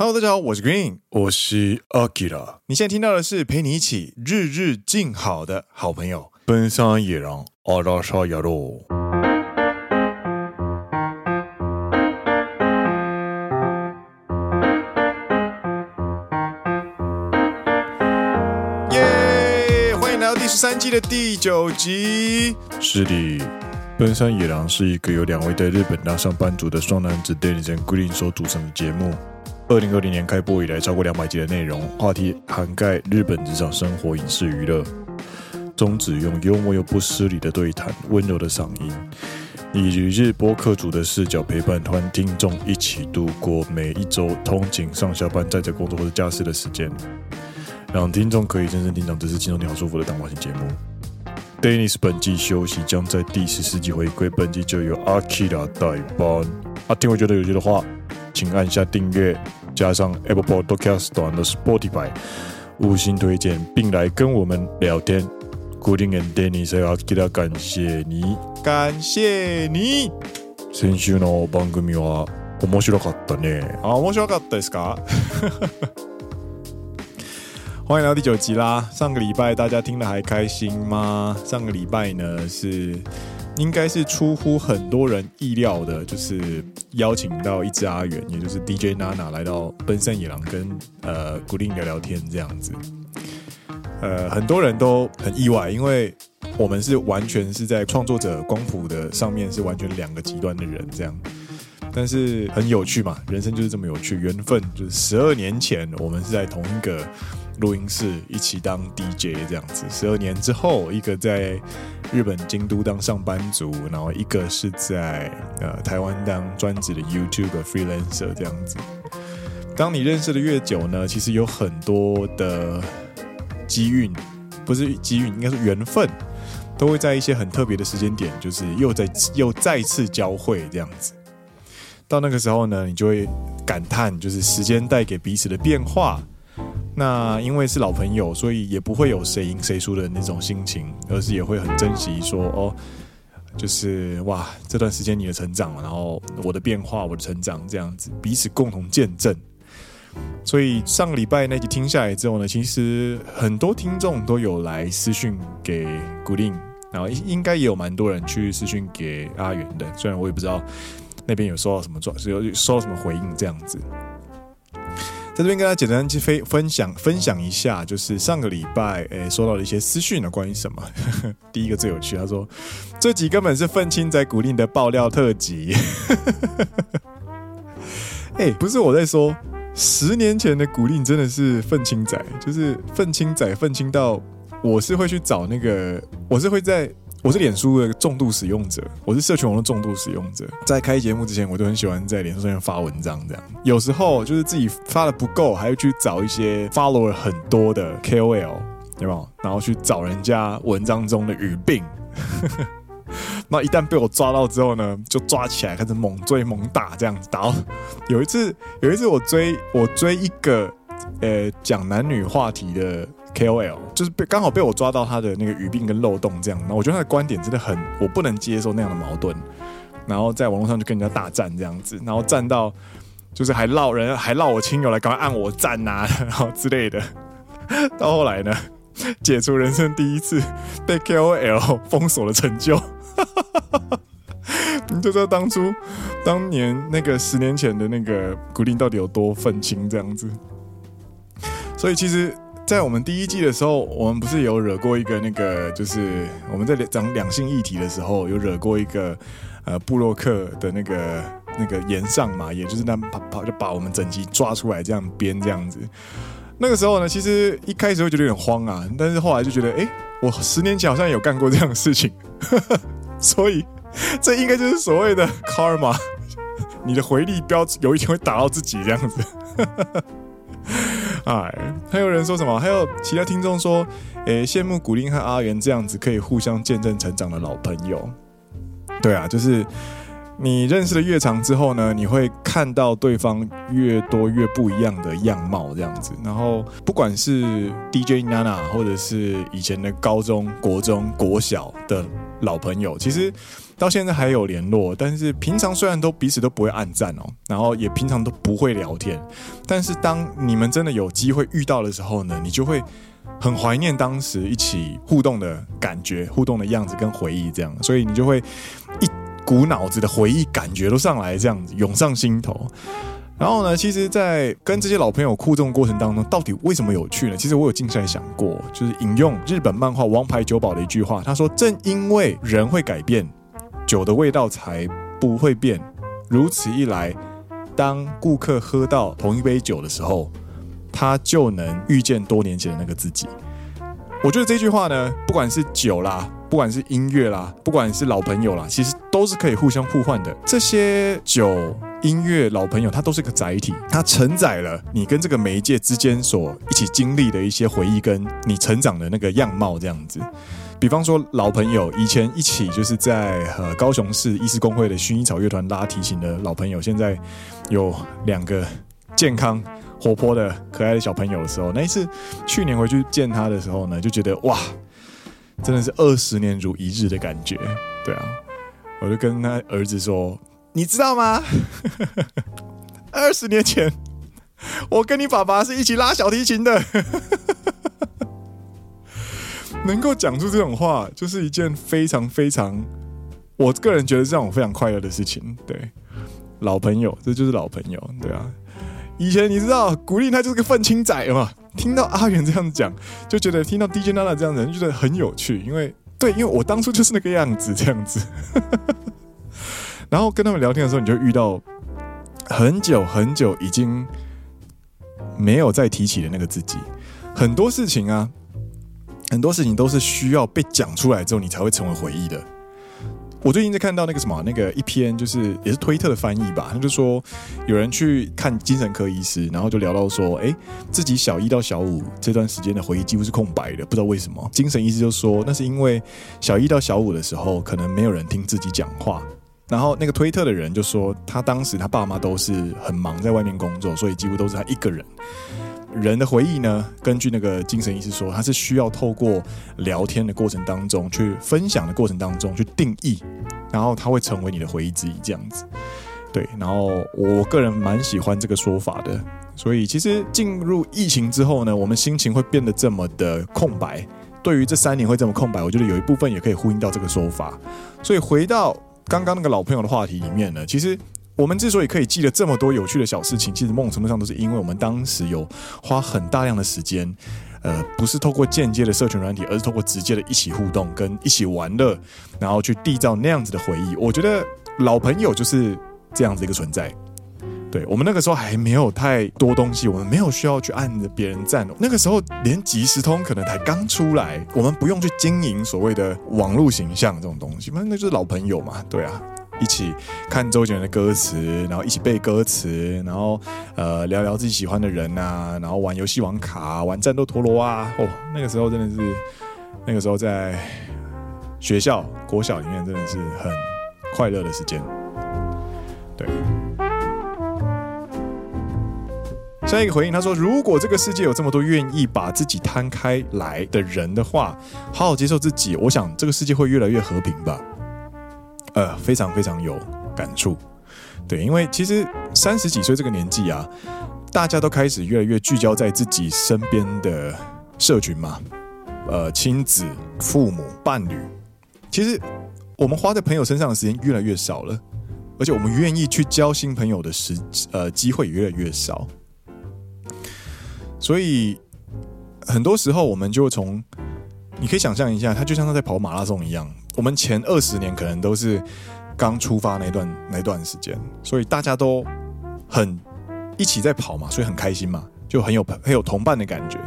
Hello，大家好，我是 Green，我是 Akira。你现在听到的是陪你一起日日静好的好朋友，奔山野狼阿拉沙亚罗。耶！欢迎来到第十三季的第九集。是的，奔山野狼是一个由两位在日本当上班族的双男子 Dennis 和 Green 所组成的节目。二零二零年开播以来，超过两百集的内容，话题涵盖日本日常生活、影视、娱乐，宗旨用幽默又不失礼的对谈、温柔的嗓音，以旅日播客主的视角陪伴团听众一起度过每一周通勤上下班、在这工作或者驾驶的时间，让听众可以真正听懂这是轻松点好舒服的谈话型节目。Dennis 本季休息，将在第十四集回归，本季就由 Akira 代班。啊，听我觉得有趣的话，请按下订阅。加上 Apple Podcast 端的 Spotify 五星推荐，并来跟我们聊天。Green and Dennis 要记得感谢你，感谢你。先周の番组は面白かったね。啊，面白かったですか？ 欢迎来到第九集啦！上个礼拜大家听了还开心吗？上个礼拜呢是。应该是出乎很多人意料的，就是邀请到一只阿元，也就是 DJ Nana 来到奔山野狼跟呃 Green 聊聊天这样子。呃，很多人都很意外，因为我们是完全是在创作者光谱的上面是完全两个极端的人这样。但是很有趣嘛，人生就是这么有趣，缘分就是十二年前我们是在同一个。录音室一起当 DJ 这样子，十二年之后，一个在日本京都当上班族，然后一个是在呃台湾当专职的 YouTube freelancer 这样子。当你认识的越久呢，其实有很多的机运，不是机运，应该是缘分，都会在一些很特别的时间点，就是又再又再次交汇这样子。到那个时候呢，你就会感叹，就是时间带给彼此的变化。那因为是老朋友，所以也不会有谁赢谁输的那种心情，而是也会很珍惜说哦，就是哇，这段时间你的成长，然后我的变化，我的成长，这样子彼此共同见证。所以上个礼拜那集听下来之后呢，其实很多听众都有来私讯给古令然后应该也有蛮多人去私讯给阿元的，虽然我也不知道那边有收到什么状，有收到什么回应这样子。在这边跟大家简单去分分享分享一下，就是上个礼拜诶收到了一些私讯的关于什么？第一个最有趣，他说这集根本是愤青仔古令的爆料特辑。哎，不是我在说，十年前的古令真的是愤青仔，就是愤青仔愤青到我是会去找那个，我是会在。我是脸书的重度使用者，我是社群网络重度使用者。在开节目之前，我都很喜欢在脸书上面发文章，这样。有时候就是自己发的不够，还要去找一些 follower 很多的 KOL，有没有？然后去找人家文章中的语病。那一旦被我抓到之后呢，就抓起来开始猛追猛打，这样子打。有一次，有一次我追我追一个呃讲男女话题的。KOL 就是被刚好被我抓到他的那个语病跟漏洞这样，那我觉得他的观点真的很，我不能接受那样的矛盾，然后在网络上就跟人家大战这样子，然后战到就是还闹人还闹我亲友来赶快按我赞呐、啊，然后之类的，到后来呢，解除人生第一次被 KOL 封锁的成就，你就知道当初当年那个十年前的那个古林到底有多愤青这样子，所以其实。在我们第一季的时候，我们不是有惹过一个那个，就是我们在讲两性议题的时候，有惹过一个呃布洛克的那个那个岩上嘛，也就是那跑跑就把我们整集抓出来这样编这样子。那个时候呢，其实一开始会觉得有点慌啊，但是后来就觉得，哎，我十年前好像有干过这样的事情，所以这应该就是所谓的 karma，你的回力镖有一天会打到自己这样子。哎，还有人说什么？还有其他听众说，诶，羡慕古灵和阿元这样子可以互相见证成长的老朋友。对啊，就是你认识的越长之后呢，你会看到对方越多越不一样的样貌，这样子。然后不管是 DJ Nana，或者是以前的高中、国中、国小的老朋友，其实到现在还有联络，但是平常虽然都彼此都不会暗赞哦，然后也平常都不会聊天，但是当你们真的有机会遇到的时候呢，你就会很怀念当时一起互动的感觉、互动的样子跟回忆，这样，所以你就会一股脑子的回忆感觉都上来，这样子涌上心头。然后呢，其实，在跟这些老朋友互动过程当中，到底为什么有趣呢？其实我有静下来想过，就是引用日本漫画《王牌酒保》的一句话，他说：“正因为人会改变，酒的味道才不会变。如此一来，当顾客喝到同一杯酒的时候，他就能遇见多年前的那个自己。”我觉得这句话呢，不管是酒啦，不管是音乐啦，不管是老朋友啦，其实都是可以互相互换的。这些酒。音乐老朋友，它都是个载体，它承载了你跟这个媒介之间所一起经历的一些回忆，跟你成长的那个样貌这样子。比方说，老朋友以前一起就是在呃高雄市医师公会的薰衣草乐团拉提琴的老朋友，现在有两个健康活泼的可爱的小朋友的时候，那一次去年回去见他的时候呢，就觉得哇，真的是二十年如一日的感觉。对啊，我就跟他儿子说。你知道吗？二十年前，我跟你爸爸是一起拉小提琴的。能够讲出这种话，就是一件非常非常，我个人觉得是让我非常快乐的事情。对，老朋友，这就是老朋友。对啊，以前你知道，古力他就是个愤青仔嘛。听到阿元这样讲，就觉得听到 DJ Nana 这样子，就觉得很有趣。因为，对，因为我当初就是那个样子，这样子。然后跟他们聊天的时候，你就遇到很久很久已经没有再提起的那个自己。很多事情啊，很多事情都是需要被讲出来之后，你才会成为回忆的。我最近在看到那个什么，那个一篇就是也是推特的翻译吧，他就说有人去看精神科医师，然后就聊到说，哎，自己小一到小五这段时间的回忆几乎是空白的，不知道为什么。精神医师就说，那是因为小一到小五的时候，可能没有人听自己讲话。然后那个推特的人就说，他当时他爸妈都是很忙，在外面工作，所以几乎都是他一个人。人的回忆呢，根据那个精神医师说，他是需要透过聊天的过程当中，去分享的过程当中去定义，然后他会成为你的回忆之一，这样子。对，然后我个人蛮喜欢这个说法的。所以其实进入疫情之后呢，我们心情会变得这么的空白。对于这三年会这么空白，我觉得有一部分也可以呼应到这个说法。所以回到。刚刚那个老朋友的话题里面呢，其实我们之所以可以记得这么多有趣的小事情，其实某种程度上都是因为我们当时有花很大量的时间，呃，不是透过间接的社群软体，而是透过直接的一起互动跟一起玩乐，然后去缔造那样子的回忆。我觉得老朋友就是这样子一个存在。对，我们那个时候还没有太多东西，我们没有需要去按着别人赞。那个时候连即时通可能才刚出来，我们不用去经营所谓的网络形象这种东西，那那就是老朋友嘛。对啊，一起看周杰伦的歌词，然后一起背歌词，然后呃聊聊自己喜欢的人啊，然后玩游戏王卡，玩战斗陀螺啊。哦，那个时候真的是，那个时候在学校国小里面真的是很快乐的时间。对。下一个回应，他说：“如果这个世界有这么多愿意把自己摊开来的人的话，好好接受自己，我想这个世界会越来越和平吧。”呃，非常非常有感触。对，因为其实三十几岁这个年纪啊，大家都开始越来越聚焦在自己身边的社群嘛，呃，亲子、父母、伴侣。其实我们花在朋友身上的时间越来越少了，而且我们愿意去交新朋友的时呃机会也越来越少。所以很多时候，我们就从你可以想象一下，他就像他在跑马拉松一样。我们前二十年可能都是刚出发那段那段时间，所以大家都很一起在跑嘛，所以很开心嘛，就很有很有同伴的感觉。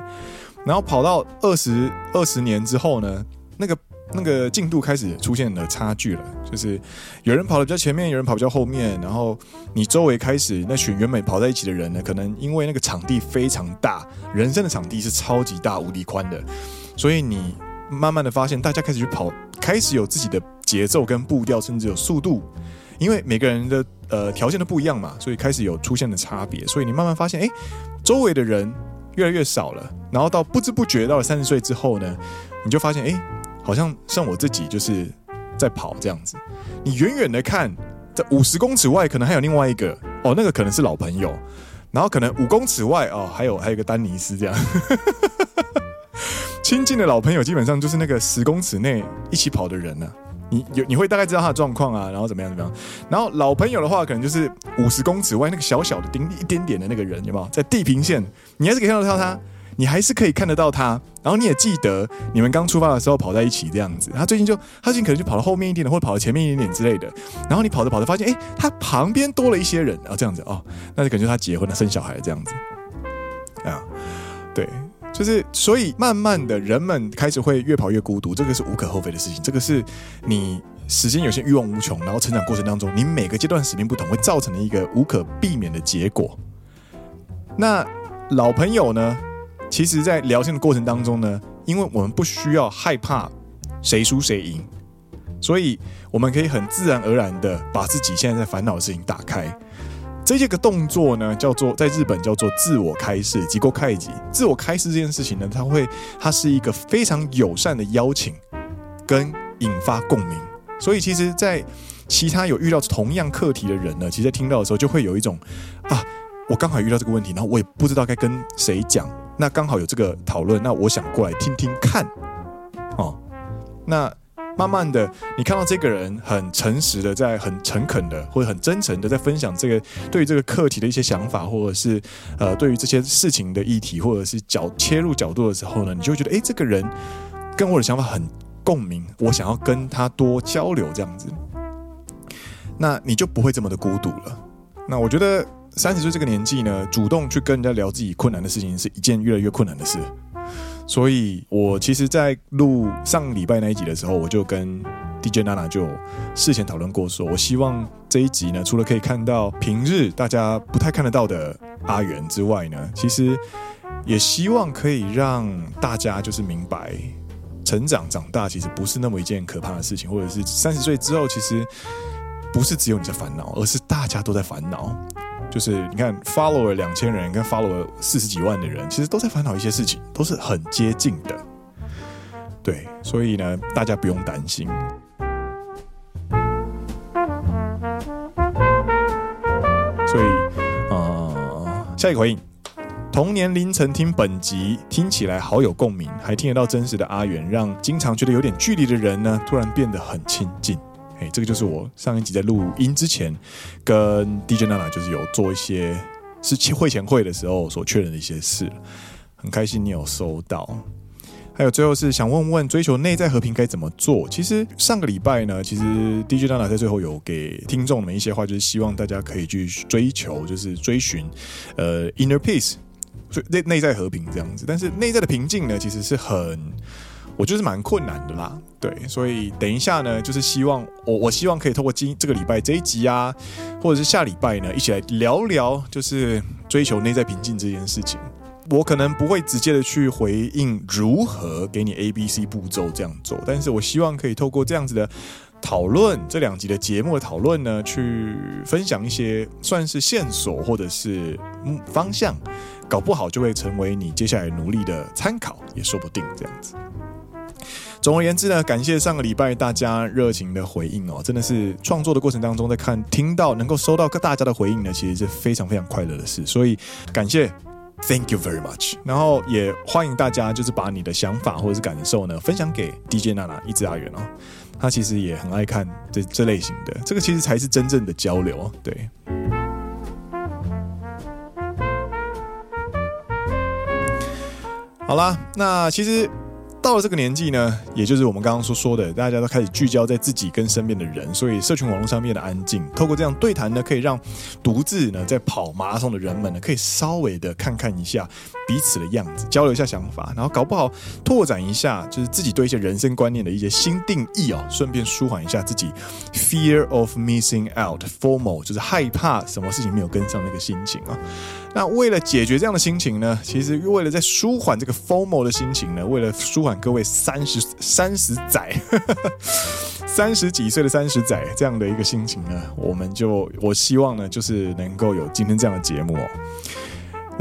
然后跑到二十二十年之后呢，那个。那个进度开始出现了差距了，就是有人跑得比较前面，有人跑比较后面，然后你周围开始那群原本跑在一起的人呢，可能因为那个场地非常大，人生的场地是超级大、无敌宽的，所以你慢慢的发现，大家开始去跑，开始有自己的节奏跟步调，甚至有速度，因为每个人的呃条件都不一样嘛，所以开始有出现的差别，所以你慢慢发现，哎，周围的人越来越少了，然后到不知不觉到了三十岁之后呢，你就发现，哎。好像像我自己就是在跑这样子。你远远的看，在五十公尺外可能还有另外一个哦，那个可能是老朋友。然后可能五公尺外哦，还有还有一个丹尼斯这样。亲近的老朋友基本上就是那个十公尺内一起跑的人呢、啊。你有你会大概知道他的状况啊，然后怎么样怎么样。然后老朋友的话，可能就是五十公尺外那个小小的丁一点点的那个人，有没有？在地平线，你还是可以看得到他，你还是可以看得到他。然后你也记得你们刚出发的时候跑在一起这样子。他最近就他最近可能就跑到后面一点点，或者跑到前面一点点之类的。然后你跑着跑着发现，哎，他旁边多了一些人啊，这样子哦，那就感觉他结婚了，生小孩这样子啊，对。就是，所以慢慢的人们开始会越跑越孤独，这个是无可厚非的事情。这个是你时间有些欲望无穷，然后成长过程当中，你每个阶段使命不同，会造成的一个无可避免的结果。那老朋友呢？其实，在聊天的过程当中呢，因为我们不需要害怕谁输谁赢，所以我们可以很自然而然的把自己现在在烦恼的事情打开。所以这个动作呢，叫做在日本叫做自我开示，自己开启。自我开示这件事情呢，它会，它是一个非常友善的邀请，跟引发共鸣。所以其实，在其他有遇到同样课题的人呢，其实在听到的时候，就会有一种啊，我刚好遇到这个问题，然后我也不知道该跟谁讲，那刚好有这个讨论，那我想过来听听看，哦，那。慢慢的，你看到这个人很诚实的，在很诚恳的，或者很真诚的在分享这个对于这个课题的一些想法，或者是呃对于这些事情的议题，或者是角切入角度的时候呢，你就会觉得，诶，这个人跟我的想法很共鸣，我想要跟他多交流这样子，那你就不会这么的孤独了。那我觉得三十岁这个年纪呢，主动去跟人家聊自己困难的事情，是一件越来越困难的事。所以，我其实，在录上礼拜那一集的时候，我就跟 DJ Nana 就事前讨论过，说我希望这一集呢，除了可以看到平日大家不太看得到的阿元之外呢，其实也希望可以让大家就是明白，成长长大其实不是那么一件可怕的事情，或者是三十岁之后，其实不是只有你在烦恼，而是大家都在烦恼。就是你看，follower 两千人跟 follower 四十几万的人，其实都在烦恼一些事情，都是很接近的。对，所以呢，大家不用担心。所以，呃，下一个回应，同年凌晨听本集，听起来好有共鸣，还听得到真实的阿元，让经常觉得有点距离的人呢，突然变得很亲近。哎，这个就是我上一集在录音之前跟 DJ Nana 就是有做一些是会前会的时候所确认的一些事，很开心你有收到。还有最后是想问问追求内在和平该怎么做？其实上个礼拜呢，其实 DJ Nana 在最后有给听众们一些话，就是希望大家可以去追求，就是追寻呃 inner peace，内内在和平这样子。但是内在的平静呢，其实是很。我就是蛮困难的啦，对，所以等一下呢，就是希望我我希望可以透过今这个礼拜这一集啊，或者是下礼拜呢，一起来聊聊，就是追求内在平静这件事情。我可能不会直接的去回应如何给你 A、B、C 步骤这样做，但是我希望可以透过这样子的讨论，这两集的节目的讨论呢，去分享一些算是线索或者是方向，搞不好就会成为你接下来努力的参考，也说不定这样子。总而言之呢，感谢上个礼拜大家热情的回应哦，真的是创作的过程当中，在看听到能够收到大家的回应呢，其实是非常非常快乐的事，所以感谢，Thank you very much。然后也欢迎大家就是把你的想法或者是感受呢分享给 DJ 娜娜一只阿元哦，他其实也很爱看这这类型的，这个其实才是真正的交流，对。好啦，那其实。到了这个年纪呢，也就是我们刚刚所说的，大家都开始聚焦在自己跟身边的人，所以社群网络上面的安静，透过这样对谈呢，可以让独自呢在跑马拉松的人们呢，可以稍微的看看一下彼此的样子，交流一下想法，然后搞不好拓展一下，就是自己对一些人生观念的一些新定义哦，顺便舒缓一下自己 fear of missing out formal，就是害怕什么事情没有跟上那个心情啊。那为了解决这样的心情呢，其实为了在舒缓这个 formal 的心情呢，为了舒缓各位三十三十载、三十几岁的三十载这样的一个心情呢，我们就我希望呢，就是能够有今天这样的节目哦。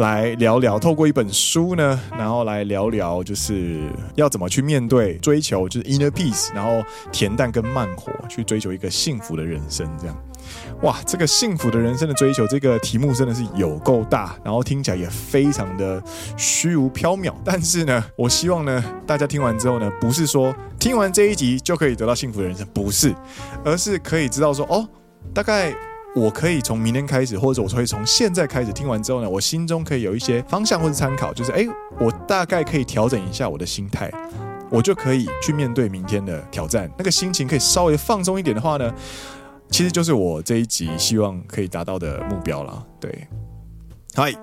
来聊聊，透过一本书呢，然后来聊聊，就是要怎么去面对追求，就是 inner peace，然后恬淡跟慢活，去追求一个幸福的人生。这样，哇，这个幸福的人生的追求，这个题目真的是有够大，然后听起来也非常的虚无缥缈。但是呢，我希望呢，大家听完之后呢，不是说听完这一集就可以得到幸福的人生，不是，而是可以知道说，哦，大概。我可以从明天开始，或者我可以从现在开始听完之后呢，我心中可以有一些方向或者参考，就是诶，我大概可以调整一下我的心态，我就可以去面对明天的挑战。那个心情可以稍微放松一点的话呢，其实就是我这一集希望可以达到的目标了。对，嗨。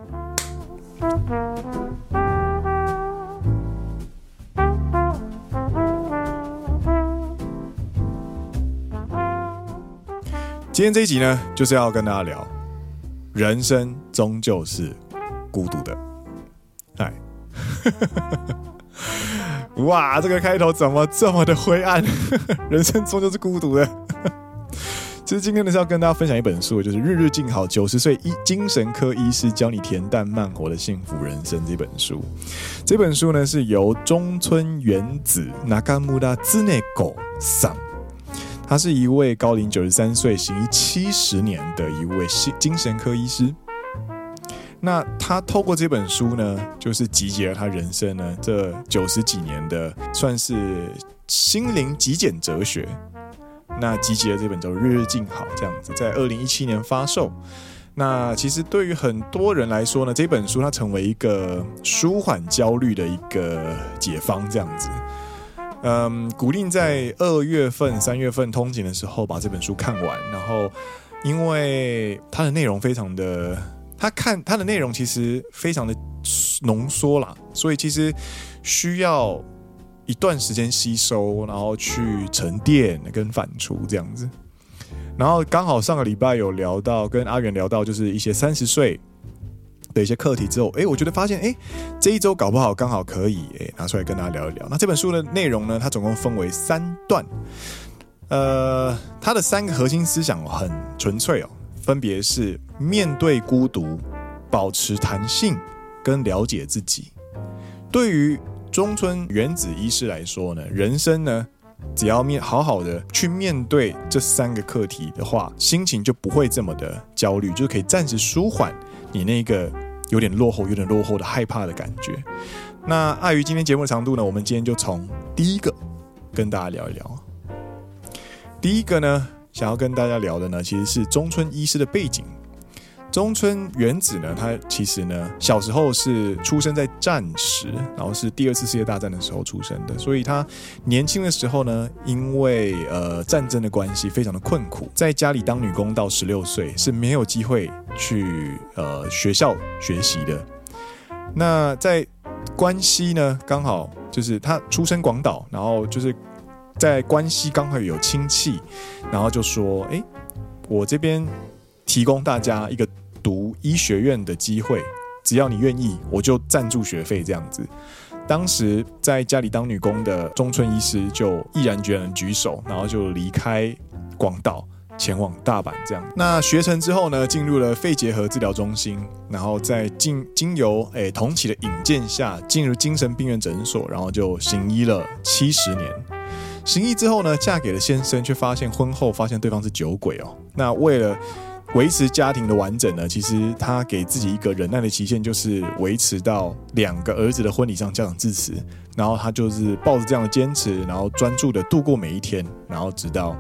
今天这一集呢，就是要跟大家聊，人生终究是孤独的。哎，哇，这个开头怎么这么的灰暗？人生终究是孤独的。其实今天呢是要跟大家分享一本书，就是《日日静好九十岁医精神科医师教你恬淡慢活的幸福人生》这本书。这本书呢是由中村元子 Nakamura Tsuneko 桑。他是一位高龄九十三岁、行医七十年的一位精神科医师。那他透过这本书呢，就是集结了他人生呢这九十几年的，算是心灵极简哲学。那集结了这本叫《日日静好》这样子，在二零一七年发售。那其实对于很多人来说呢，这本书它成为一个舒缓焦虑的一个解方，这样子。嗯，鼓励在二月份、三月份通勤的时候把这本书看完。然后，因为它的内容非常的，它看它的内容其实非常的浓缩啦，所以其实需要一段时间吸收，然后去沉淀跟反刍这样子。然后刚好上个礼拜有聊到，跟阿元聊到，就是一些三十岁。的一些课题之后，哎，我觉得发现，哎，这一周搞不好刚好可以，哎，拿出来跟大家聊一聊。那这本书的内容呢，它总共分为三段，呃，它的三个核心思想很纯粹哦，分别是面对孤独、保持弹性跟了解自己。对于中村原子医师来说呢，人生呢，只要面好好的去面对这三个课题的话，心情就不会这么的焦虑，就可以暂时舒缓你那个。有点落后，有点落后的害怕的感觉。那碍于今天节目的长度呢，我们今天就从第一个跟大家聊一聊。第一个呢，想要跟大家聊的呢，其实是中村医师的背景。中村原子呢，他其实呢，小时候是出生在战时，然后是第二次世界大战的时候出生的，所以他年轻的时候呢，因为呃战争的关系，非常的困苦，在家里当女工到十六岁是没有机会去呃学校学习的。那在关西呢，刚好就是他出生广岛，然后就是在关西刚好有亲戚，然后就说：“哎，我这边。”提供大家一个读医学院的机会，只要你愿意，我就赞助学费这样子。当时在家里当女工的中村医师就毅然决然举手，然后就离开广岛，前往大阪这样。那学成之后呢，进入了肺结核治疗中心，然后在经经由诶同期的引荐下，进入精神病院诊所，然后就行医了七十年。行医之后呢，嫁给了先生，却发现婚后发现对方是酒鬼哦。那为了维持家庭的完整呢，其实他给自己一个忍耐的期限，就是维持到两个儿子的婚礼上家长致辞，然后他就是抱着这样的坚持，然后专注的度过每一天，然后直到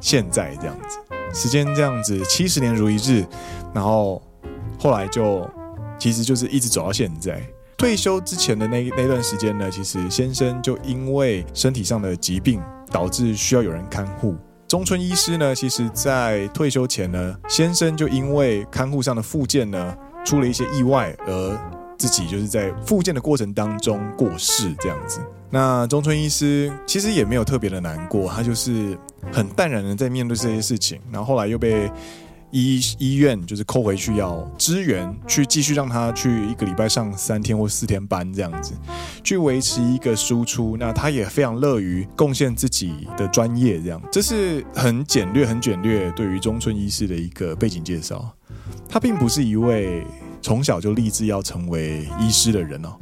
现在这样子，时间这样子七十年如一日，然后后来就其实就是一直走到现在。退休之前的那那段时间呢，其实先生就因为身体上的疾病，导致需要有人看护。中村医师呢，其实，在退休前呢，先生就因为看护上的复健呢，出了一些意外，而自己就是在复健的过程当中过世这样子。那中村医师其实也没有特别的难过，他就是很淡然的在面对这些事情，然后后来又被。医医院就是扣回去要支援，去继续让他去一个礼拜上三天或四天班这样子，去维持一个输出。那他也非常乐于贡献自己的专业，这样。这是很简略、很简略对于中村医师的一个背景介绍。他并不是一位从小就立志要成为医师的人哦。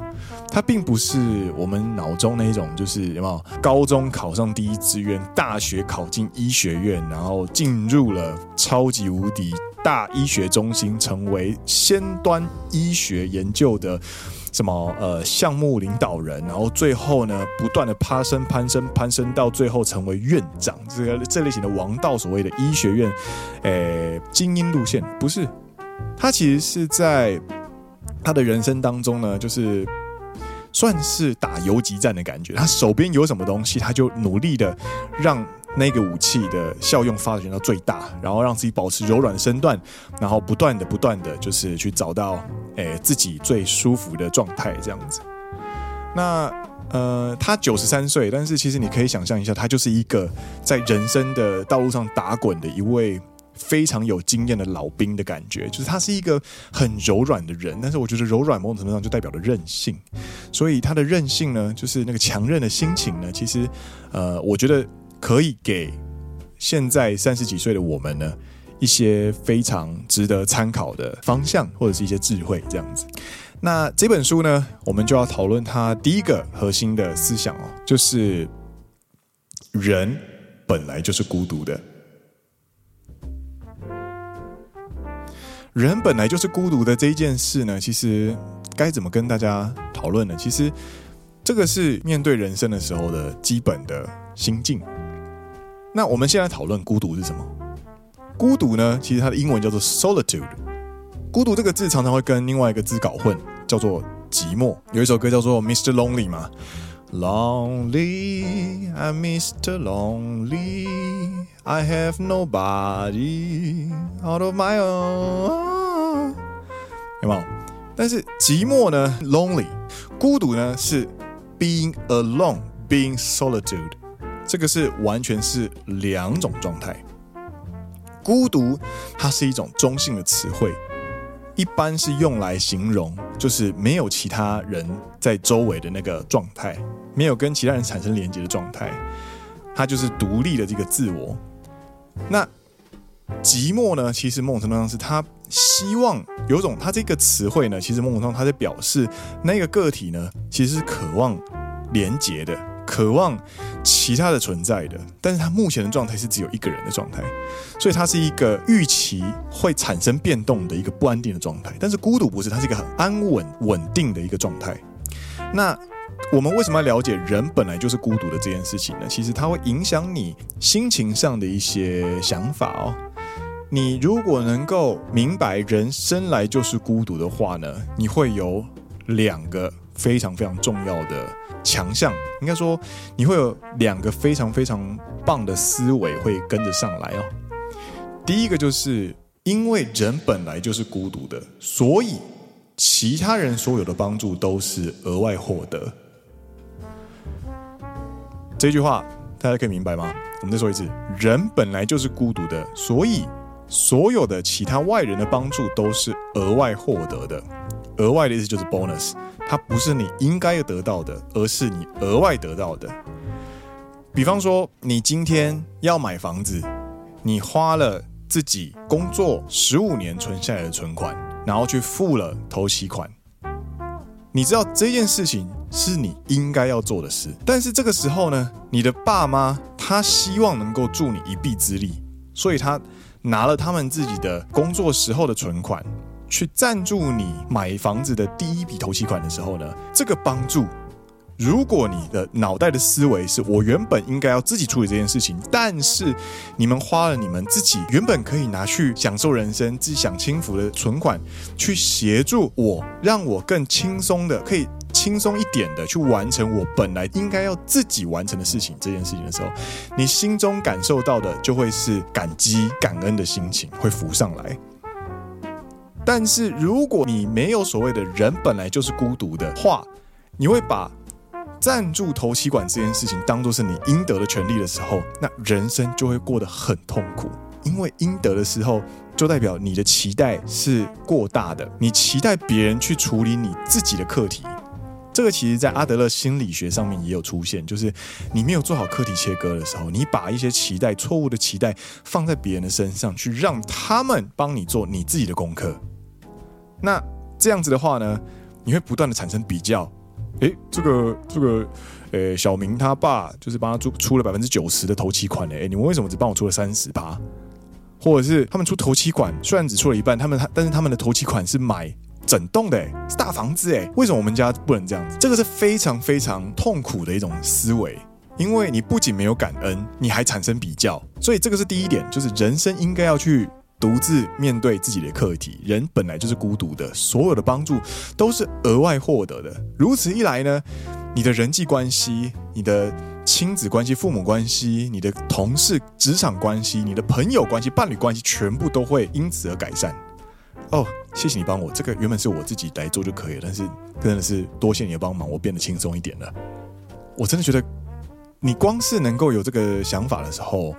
他并不是我们脑中那一种，就是有没有高中考上第一志愿，大学考进医学院，然后进入了超级无敌大医学中心，成为先端医学研究的什么呃项目领导人，然后最后呢不断的攀升攀升攀升到最后成为院长，这个这类型的王道，所谓的医学院，诶精英路线不是，他其实是在他的人生当中呢，就是。算是打游击战的感觉，他手边有什么东西，他就努力的让那个武器的效用发展到最大，然后让自己保持柔软的身段，然后不断的不断的就是去找到诶自己最舒服的状态这样子。那呃，他九十三岁，但是其实你可以想象一下，他就是一个在人生的道路上打滚的一位。非常有经验的老兵的感觉，就是他是一个很柔软的人，但是我觉得柔软某种程度上就代表了韧性，所以他的韧性呢，就是那个强韧的心情呢，其实，呃，我觉得可以给现在三十几岁的我们呢一些非常值得参考的方向，或者是一些智慧这样子。那这本书呢，我们就要讨论它第一个核心的思想哦，就是人本来就是孤独的。人本来就是孤独的这一件事呢，其实该怎么跟大家讨论呢？其实这个是面对人生的时候的基本的心境。那我们现在讨论孤独是什么？孤独呢，其实它的英文叫做 solitude。孤独这个字常常会跟另外一个字搞混，叫做寂寞。有一首歌叫做 Mr. Lonely 嘛。Lonely, I'm Mr. Lonely. I have nobody out of my own。有没有？但是寂寞呢？Lonely，孤独呢？是 being alone, being solitude。这个是完全是两种状态。孤独，它是一种中性的词汇。一般是用来形容，就是没有其他人在周围的那个状态，没有跟其他人产生连接的状态，它就是独立的这个自我。那寂寞呢？其实某种程度上是他希望有种，他这个词汇呢，其实某种程度上他在表示那个个体呢，其实是渴望连接的。渴望其他的存在的，但是他目前的状态是只有一个人的状态，所以他是一个预期会产生变动的一个不安定的状态。但是孤独不是，它是一个很安稳稳定的一个状态。那我们为什么要了解人本来就是孤独的这件事情呢？其实它会影响你心情上的一些想法哦。你如果能够明白人生来就是孤独的话呢，你会有两个非常非常重要的。强项应该说，你会有两个非常非常棒的思维会跟着上来哦。第一个就是因为人本来就是孤独的，所以其他人所有的帮助都是额外获得。这句话大家可以明白吗？我们再说一次：人本来就是孤独的，所以所有的其他外人的帮助都是额外获得的。额外的意思就是 bonus。它不是你应该得到的，而是你额外得到的。比方说，你今天要买房子，你花了自己工作十五年存下来的存款，然后去付了头期款。你知道这件事情是你应该要做的事，但是这个时候呢，你的爸妈他希望能够助你一臂之力，所以他拿了他们自己的工作时候的存款。去赞助你买房子的第一笔头期款的时候呢，这个帮助，如果你的脑袋的思维是我原本应该要自己处理这件事情，但是你们花了你们自己原本可以拿去享受人生、自己享清福的存款，去协助我，让我更轻松的，可以轻松一点的去完成我本来应该要自己完成的事情。这件事情的时候，你心中感受到的就会是感激、感恩的心情会浮上来。但是如果你没有所谓的人本来就是孤独的话，你会把赞助头期款这件事情当做是你应得的权利的时候，那人生就会过得很痛苦。因为应得的时候，就代表你的期待是过大的，你期待别人去处理你自己的课题。这个其实在阿德勒心理学上面也有出现，就是你没有做好课题切割的时候，你把一些期待、错误的期待放在别人的身上，去让他们帮你做你自己的功课。那这样子的话呢，你会不断的产生比较。诶，这个这个，诶，小明他爸就是帮他出出了百分之九十的头期款诶，你们为什么只帮我出了三十趴？或者是他们出头期款虽然只出了一半，他们但是他们的头期款是买整栋的，是大房子诶，为什么我们家不能这样子？这个是非常非常痛苦的一种思维，因为你不仅没有感恩，你还产生比较，所以这个是第一点，就是人生应该要去。独自面对自己的课题，人本来就是孤独的，所有的帮助都是额外获得的。如此一来呢，你的人际关系、你的亲子关系、父母关系、你的同事、职场关系、你的朋友关系、伴侣关系，全部都会因此而改善。哦，谢谢你帮我，这个原本是我自己来做就可以了，但是真的是多谢你的帮忙，我变得轻松一点了。我真的觉得，你光是能够有这个想法的时候。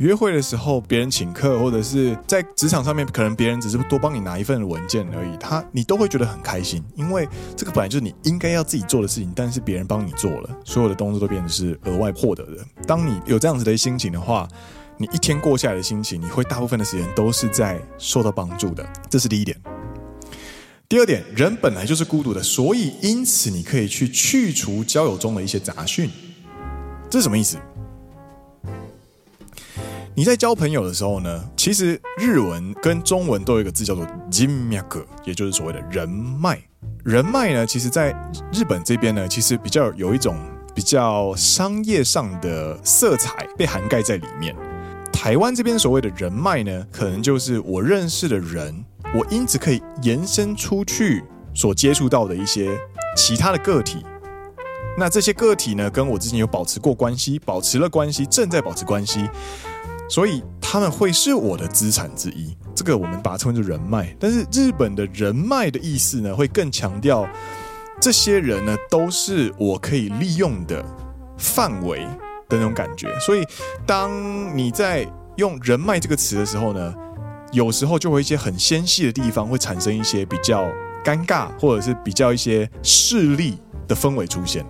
约会的时候，别人请客，或者是在职场上面，可能别人只是多帮你拿一份文件而已，他你都会觉得很开心，因为这个本来就是你应该要自己做的事情，但是别人帮你做了，所有的东西都变成是额外获得的。当你有这样子的心情的话，你一天过下来的心情，你会大部分的时间都是在受到帮助的，这是第一点。第二点，人本来就是孤独的，所以因此你可以去去除交友中的一些杂讯，这是什么意思？你在交朋友的时候呢，其实日文跟中文都有一个字叫做“人脉”，也就是所谓的人脉。人脉呢，其实在日本这边呢，其实比较有一种比较商业上的色彩被涵盖在里面。台湾这边所谓的人脉呢，可能就是我认识的人，我因此可以延伸出去所接触到的一些其他的个体。那这些个体呢，跟我之前有保持过关系，保持了关系，正在保持关系。所以他们会是我的资产之一，这个我们把它称为人脉。但是日本的人脉的意思呢，会更强调这些人呢都是我可以利用的范围的那种感觉。所以当你在用人脉这个词的时候呢，有时候就会一些很纤细的地方会产生一些比较尴尬，或者是比较一些势力的氛围出现。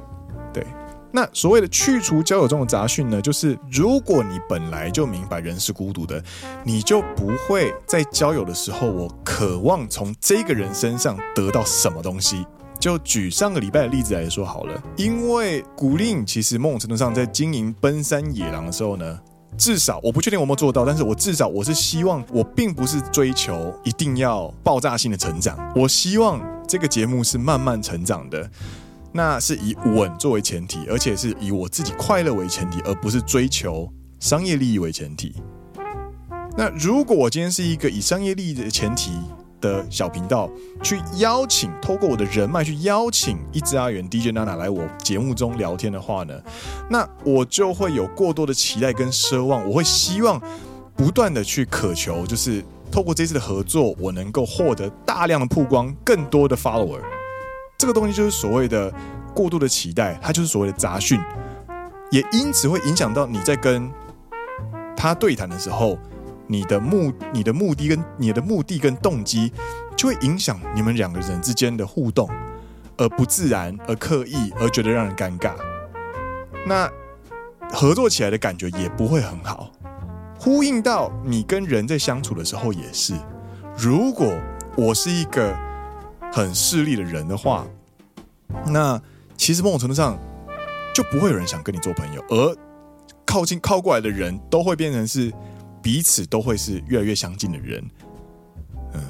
那所谓的去除交友中的杂讯呢，就是如果你本来就明白人是孤独的，你就不会在交友的时候，我渴望从这个人身上得到什么东西。就举上个礼拜的例子来说好了，因为古令其实某种程度上在经营奔山野狼的时候呢，至少我不确定我有没有做到，但是我至少我是希望，我并不是追求一定要爆炸性的成长，我希望这个节目是慢慢成长的。那是以稳作为前提，而且是以我自己快乐为前提，而不是追求商业利益为前提。那如果我今天是一个以商业利益的前提的小频道，去邀请，透过我的人脉去邀请一只阿远 DJ Nana 来我节目中聊天的话呢，那我就会有过多的期待跟奢望，我会希望不断的去渴求，就是透过这次的合作，我能够获得大量的曝光，更多的 follower。这个东西就是所谓的过度的期待，它就是所谓的杂讯，也因此会影响到你在跟他对谈的时候，你的目、你的目的跟你的目的跟动机，就会影响你们两个人之间的互动，而不自然，而刻意，而觉得让人尴尬。那合作起来的感觉也不会很好。呼应到你跟人在相处的时候也是，如果我是一个。很势利的人的话，那其实某种程度上就不会有人想跟你做朋友，而靠近靠过来的人都会变成是彼此都会是越来越相近的人。嗯，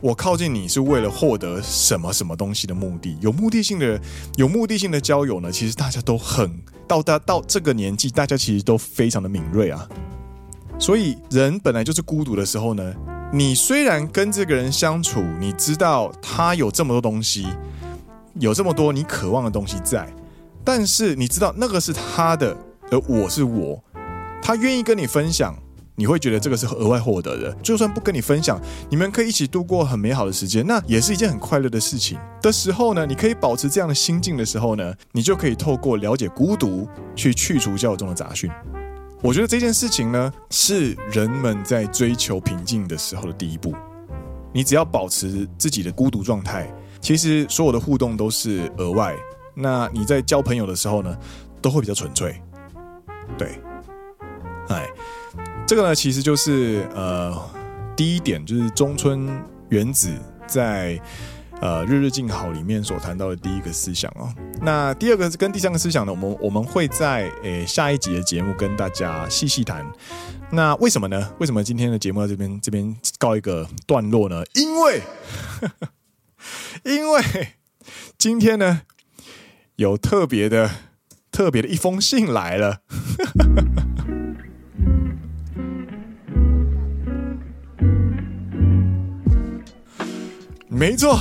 我靠近你是为了获得什么什么东西的目的？有目的性的有目的性的交友呢？其实大家都很到达到这个年纪，大家其实都非常的敏锐啊。所以人本来就是孤独的时候呢。你虽然跟这个人相处，你知道他有这么多东西，有这么多你渴望的东西在，但是你知道那个是他的，而我是我，他愿意跟你分享，你会觉得这个是额外获得的。就算不跟你分享，你们可以一起度过很美好的时间，那也是一件很快乐的事情的时候呢，你可以保持这样的心境的时候呢，你就可以透过了解孤独，去去除交友中的杂讯。我觉得这件事情呢，是人们在追求平静的时候的第一步。你只要保持自己的孤独状态，其实所有的互动都是额外。那你在交朋友的时候呢，都会比较纯粹。对，哎，这个呢，其实就是呃，第一点就是中村原子在呃日日静好里面所谈到的第一个思想哦。那第二个跟第三个思想呢，我们我们会在诶下一集的节目跟大家细细谈。那为什么呢？为什么今天的节目在这边这边告一个段落呢？因为 因为今天呢有特别的特别的一封信来了。没错，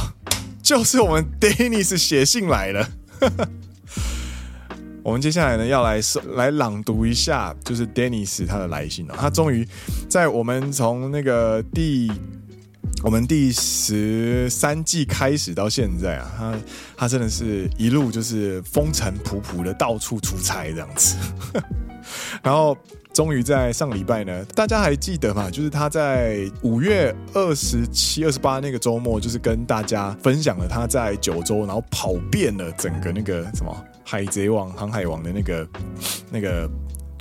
就是我们 Dennis 写信来了。我们接下来呢，要来来朗读一下，就是 Dennis 他的来信了。他终于在我们从那个第我们第十三季开始到现在啊，他他真的是一路就是风尘仆仆的到处出差这样子，然后。终于在上礼拜呢，大家还记得吗？就是他在五月二十七、二十八那个周末，就是跟大家分享了他在九州，然后跑遍了整个那个什么海贼王、航海王的那个那个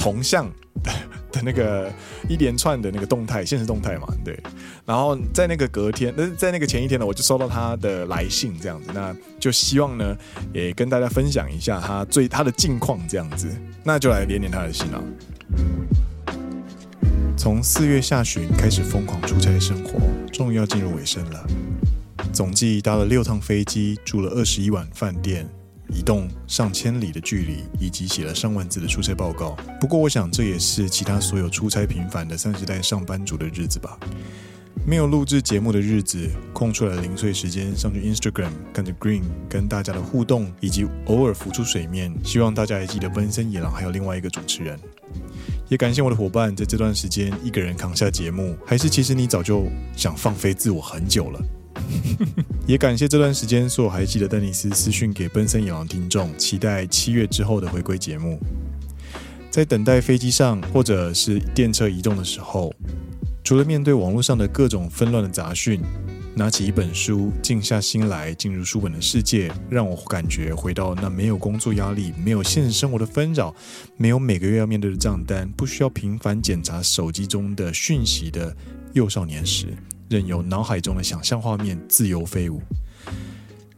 铜像的的那个一连串的那个动态、现实动态嘛，对。然后在那个隔天，但是在那个前一天呢，我就收到他的来信，这样子，那就希望呢，也跟大家分享一下他最他的近况这样子，那就来连连他的信啊。从四月下旬开始疯狂出差生活，终于要进入尾声了。总计搭了六趟飞机，住了二十一晚饭店，移动上千里的距离，以及写了上万字的出差报告。不过，我想这也是其他所有出差频繁的三十代上班族的日子吧。没有录制节目的日子，空出来的零碎时间上去 Instagram 看着 Green 跟大家的互动，以及偶尔浮出水面。希望大家还记得奔森野狼还有另外一个主持人。也感谢我的伙伴在这段时间一个人扛下节目，还是其实你早就想放飞自我很久了。也感谢这段时间所有还记得丹尼斯私讯给奔森野郎听众，期待七月之后的回归节目。在等待飞机上或者是电车移动的时候。除了面对网络上的各种纷乱的杂讯，拿起一本书，静下心来进入书本的世界，让我感觉回到那没有工作压力、没有现实生活的纷扰、没有每个月要面对的账单、不需要频繁检查手机中的讯息的幼少年时，任由脑海中的想象画面自由飞舞。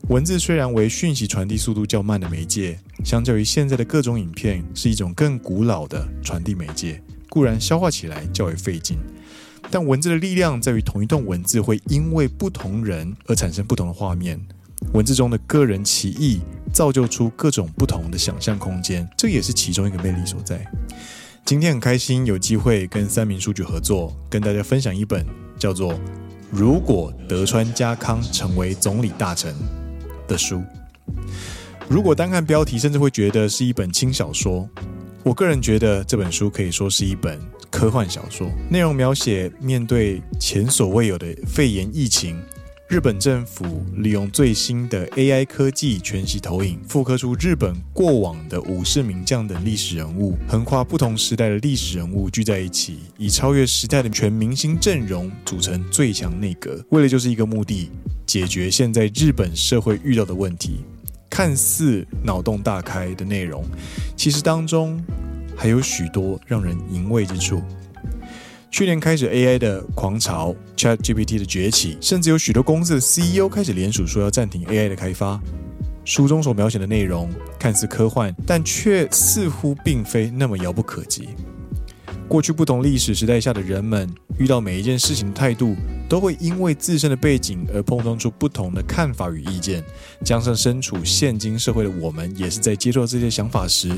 文字虽然为讯息传递速度较慢的媒介，相较于现在的各种影片，是一种更古老的传递媒介，固然消化起来较为费劲。但文字的力量在于，同一段文字会因为不同人而产生不同的画面。文字中的个人奇异，造就出各种不同的想象空间，这也是其中一个魅力所在。今天很开心有机会跟三明书局合作，跟大家分享一本叫做《如果德川家康成为总理大臣》的书。如果单看标题，甚至会觉得是一本轻小说。我个人觉得这本书可以说是一本科幻小说，内容描写面对前所未有的肺炎疫情，日本政府利用最新的 AI 科技全息投影，复刻出日本过往的武士名将等历史人物，横跨不同时代的历史人物聚在一起，以超越时代的全明星阵容组成最强内阁，为的就是一个目的：解决现在日本社会遇到的问题。看似脑洞大开的内容，其实当中还有许多让人淫味之处。去年开始，AI 的狂潮，ChatGPT 的崛起，甚至有许多公司的 CEO 开始联署说要暂停 AI 的开发。书中所描写的内容看似科幻，但却似乎并非那么遥不可及。过去不同历史时代下的人们，遇到每一件事情的态度，都会因为自身的背景而碰撞出不同的看法与意见。加上身处现今社会的我们，也是在接受这些想法时，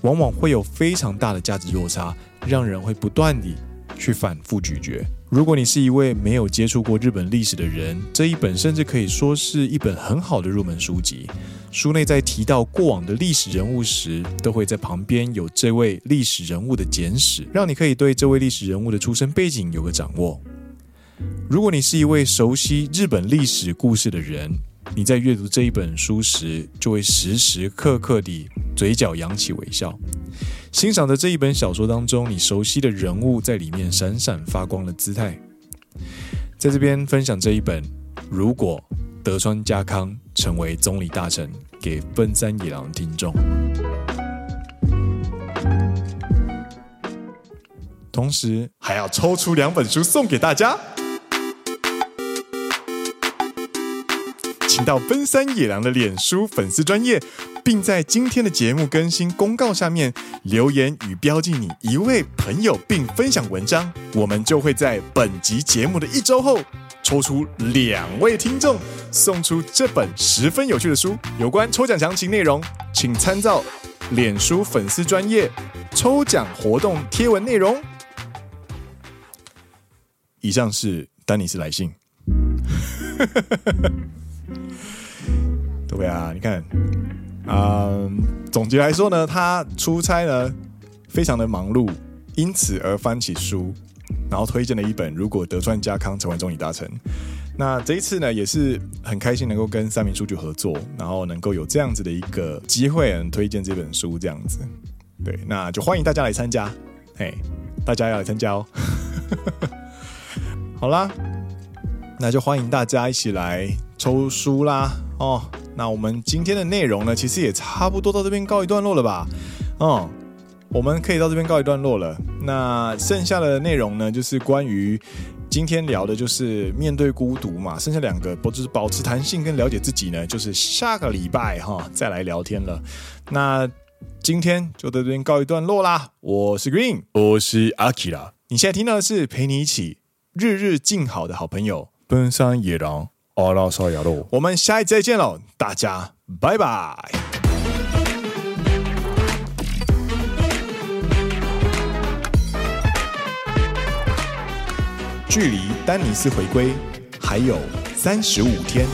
往往会有非常大的价值落差，让人会不断地去反复咀嚼。如果你是一位没有接触过日本历史的人，这一本甚至可以说是一本很好的入门书籍。书内在提到过往的历史人物时，都会在旁边有这位历史人物的简史，让你可以对这位历史人物的出生背景有个掌握。如果你是一位熟悉日本历史故事的人，你在阅读这一本书时，就会时时刻刻地嘴角扬起微笑，欣赏着这一本小说当中你熟悉的人物在里面闪闪发光的姿态。在这边分享这一本，如果德川家康成为总理大臣，给奔三野狼听众，同时还要抽出两本书送给大家。请到奔山野狼的脸书粉丝专页，并在今天的节目更新公告下面留言与标记你一位朋友，并分享文章，我们就会在本集节目的一周后抽出两位听众，送出这本十分有趣的书。有关抽奖详情内容，请参照脸书粉丝专页抽奖活动贴文内容。以上是丹尼斯来信。对啊，你看，嗯，总结来说呢，他出差呢非常的忙碌，因此而翻起书，然后推荐了一本《如果德川家康成为终已达成》。那这一次呢，也是很开心能够跟三明书局合作，然后能够有这样子的一个机会，能推荐这本书这样子。对，那就欢迎大家来参加，嘿，大家要来参加哦。好啦，那就欢迎大家一起来抽书啦哦。那我们今天的内容呢，其实也差不多到这边告一段落了吧？嗯，我们可以到这边告一段落了。那剩下的内容呢，就是关于今天聊的，就是面对孤独嘛。剩下两个，不就是保持弹性跟了解自己呢？就是下个礼拜哈、哦、再来聊天了。那今天就到这边告一段落啦。我是 Green，我是阿基拉。你现在听到的是陪你一起。日日静好的好朋友，奔山野郎阿拉萨亚路，我们下一再见喽，大家拜拜。距离丹尼斯回归还有三十五天。